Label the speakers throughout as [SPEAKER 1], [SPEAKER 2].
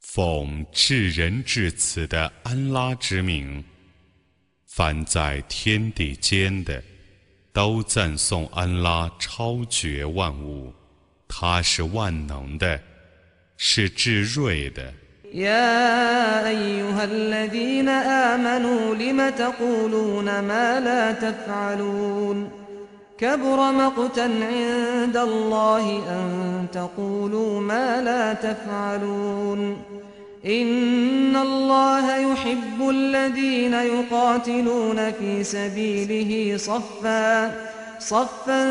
[SPEAKER 1] 奉至仁至此
[SPEAKER 2] 的
[SPEAKER 1] 安拉之名，凡
[SPEAKER 2] 在天地间的，都赞颂
[SPEAKER 1] 安
[SPEAKER 2] 拉超绝万物，他
[SPEAKER 1] 是
[SPEAKER 2] 万
[SPEAKER 1] 能的，是至睿的。يا ايها الذين امنوا لم تقولون ما لا تفعلون كبر مقتا عند الله ان تقولوا ما لا تفعلون
[SPEAKER 2] ان الله يحب الذين يقاتلون في سبيله
[SPEAKER 1] صفا صفا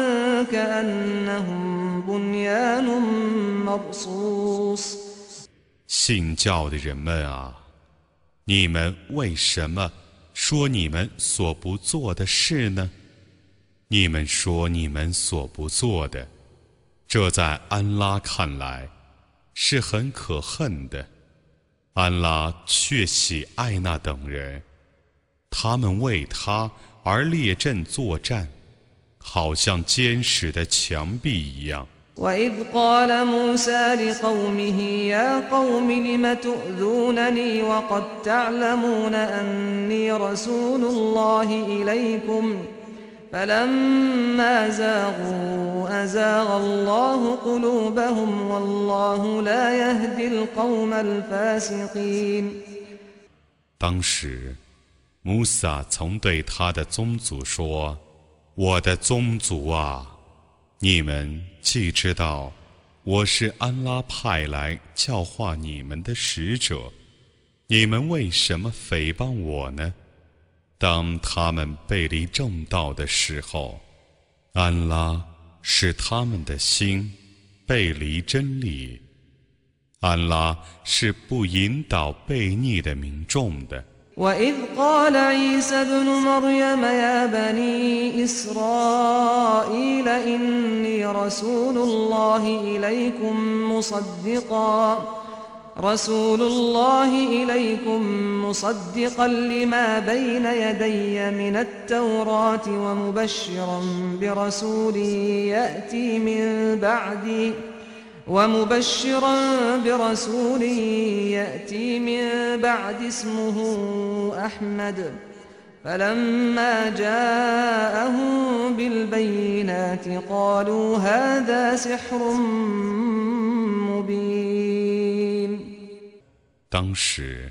[SPEAKER 1] كانهم بنيان مرصوص 信教的人们啊，你们为什么说你们所不做的事呢？你们说你们所不做的，这在安拉看来是很可恨的。安拉却喜爱那
[SPEAKER 2] 等人，他们为他而
[SPEAKER 1] 列
[SPEAKER 2] 阵作战，好像坚实
[SPEAKER 1] 的
[SPEAKER 2] 墙壁一样。
[SPEAKER 1] وإذ قال موسى لقومه يا قوم لم تؤذونني وقد تعلمون أني رسول الله إليكم فلما زاغوا أزاغ الله قلوبهم والله لا يهدي القوم الفاسقين 当时，穆萨曾对他的宗族说：“我的宗族啊！”你们既知道我是安拉派来
[SPEAKER 2] 教
[SPEAKER 1] 化你们的
[SPEAKER 2] 使者，你们为什么诽谤我呢？
[SPEAKER 1] 当他们背离正道的时候，安拉使他们的心背离真理。安拉是不引导悖逆的民众的。وإذ قال عيسى ابن مريم يا بني إسرائيل إني رسول الله إليكم مصدقا رسول الله إليكم مصدقا لما بين يدي من التوراة ومبشرا برسول يأتي من بعدي ومبشرا برسول يأتي من بعد اسمه أحمد فلما جاءهم بالبينات قالوا هذا سحر مبين 当时，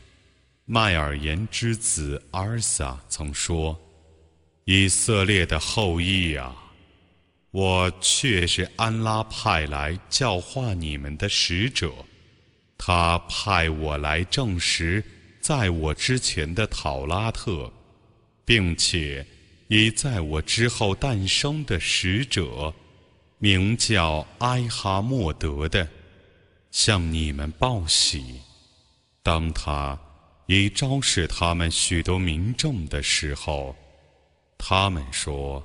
[SPEAKER 1] 麦尔言之子阿尔撒曾说：“以色列的后裔啊！”我却是安拉派来教化你们的使者，他派我来证实在我之前的讨拉特，并且以在我之后诞生的使者，名叫艾哈默德的，向你们报喜。当他以昭示他们许多民众的时候，他们说。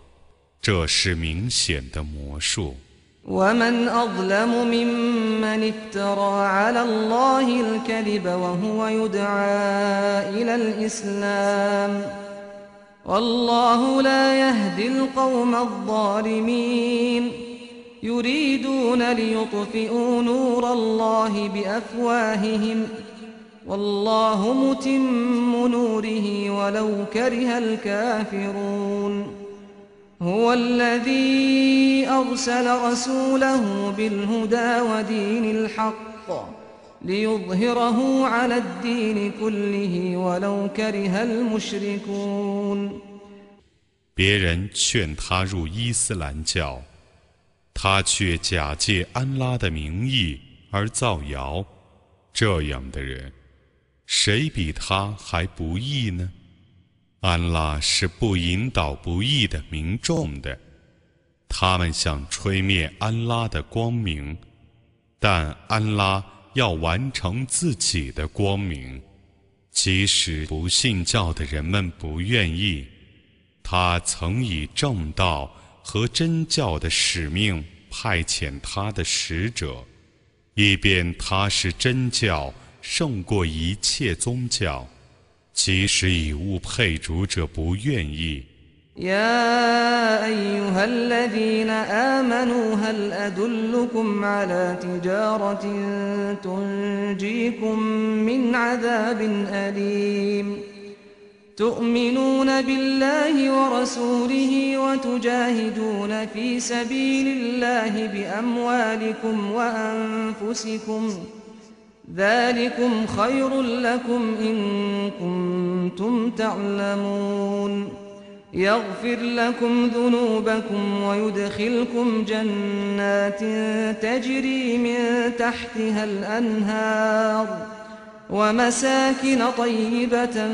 [SPEAKER 1] 这是明显的魔术。ومن أظلم ممن افترى على الله الكذب
[SPEAKER 2] وهو يدعى
[SPEAKER 1] إلى الإسلام والله لا يهدي القوم الظالمين يريدون ليطفئوا نور الله بأفواههم والله متم نوره ولو كره الكافرون 别人劝他入伊斯兰教，他却假借安拉的名义而造谣。这样的人，谁比他还不义呢？安拉是不引导不义的民众的，他们想吹灭安拉的光明，但安拉要完成自己的光明，即使不信教的人们不愿意，他曾以正道和真教的使命派遣他的使者，以便他是真教胜过一切宗教。其实以物配主者不愿意。يا أيها الذين آمنوا هل أدلكم على تجارة تنجيكم من عذاب أليم تؤمنون بالله ورسوله وتجاهدون في سبيل الله بأموالكم وأنفسكم ۖ ذلكم خير لكم إن كنتم تعلمون يغفر لكم ذنوبكم ويدخلكم جنات تجري من تحتها الأنهار ومساكن طيبة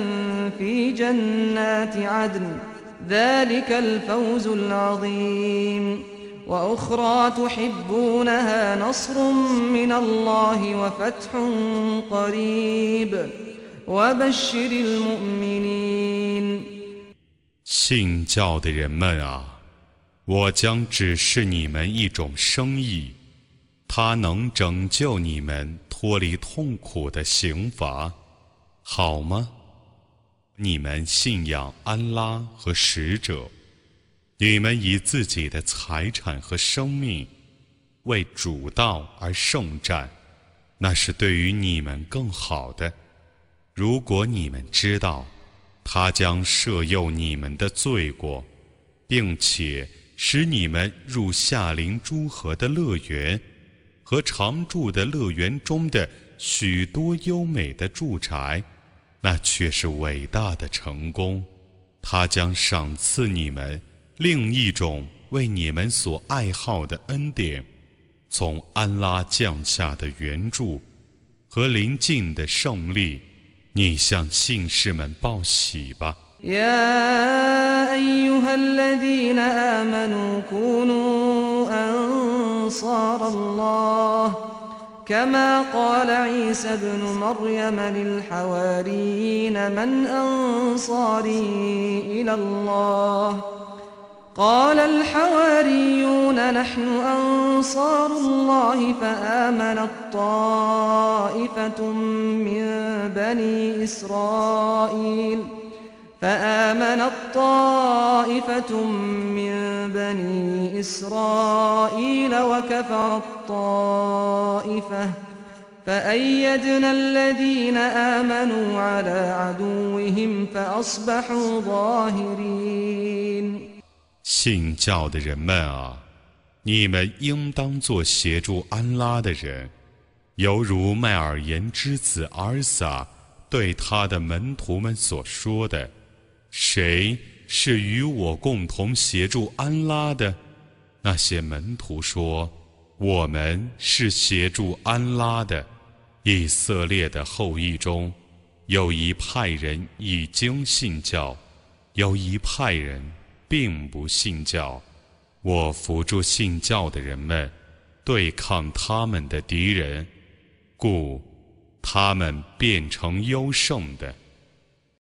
[SPEAKER 1] في جنات عدن ذلك الفوز العظيم 信教的人们啊，我将指示你们一种生意，它能拯救你们脱离痛苦的刑罚，好吗？你们信仰安拉和使者。你们以自己的财产和生命为主道而圣战，那是对于你们更好的。如果你们知道，他将赦宥你们的罪过，并且使你们入夏临诸河的乐园和常住的乐园中的许多优美的住宅，那却是伟大的成功。他将赏赐你们。另一种为你们所爱好的恩典，从安拉降下的援助和临近的胜利，你向信士们报喜吧。قال الحواريون نحن أنصار الله فآمنت طائفة من بني إسرائيل فآمنت طائفة من بني إسرائيل وكفرت طائفة فأيدنا الذين آمنوا على عدوهم فأصبحوا ظاهرين 信教的人们啊，你们应当做协助安拉的人，犹如麦尔言之子尔萨对他的门徒们所说的：“谁是与我共同协助安拉的？”那些门徒说：“我们是协助安拉的。”以色列的后裔中，有一派人已经信教，有一派人。并不信教，我辅助信教的人们对抗他们的敌人，故他们变成优胜的。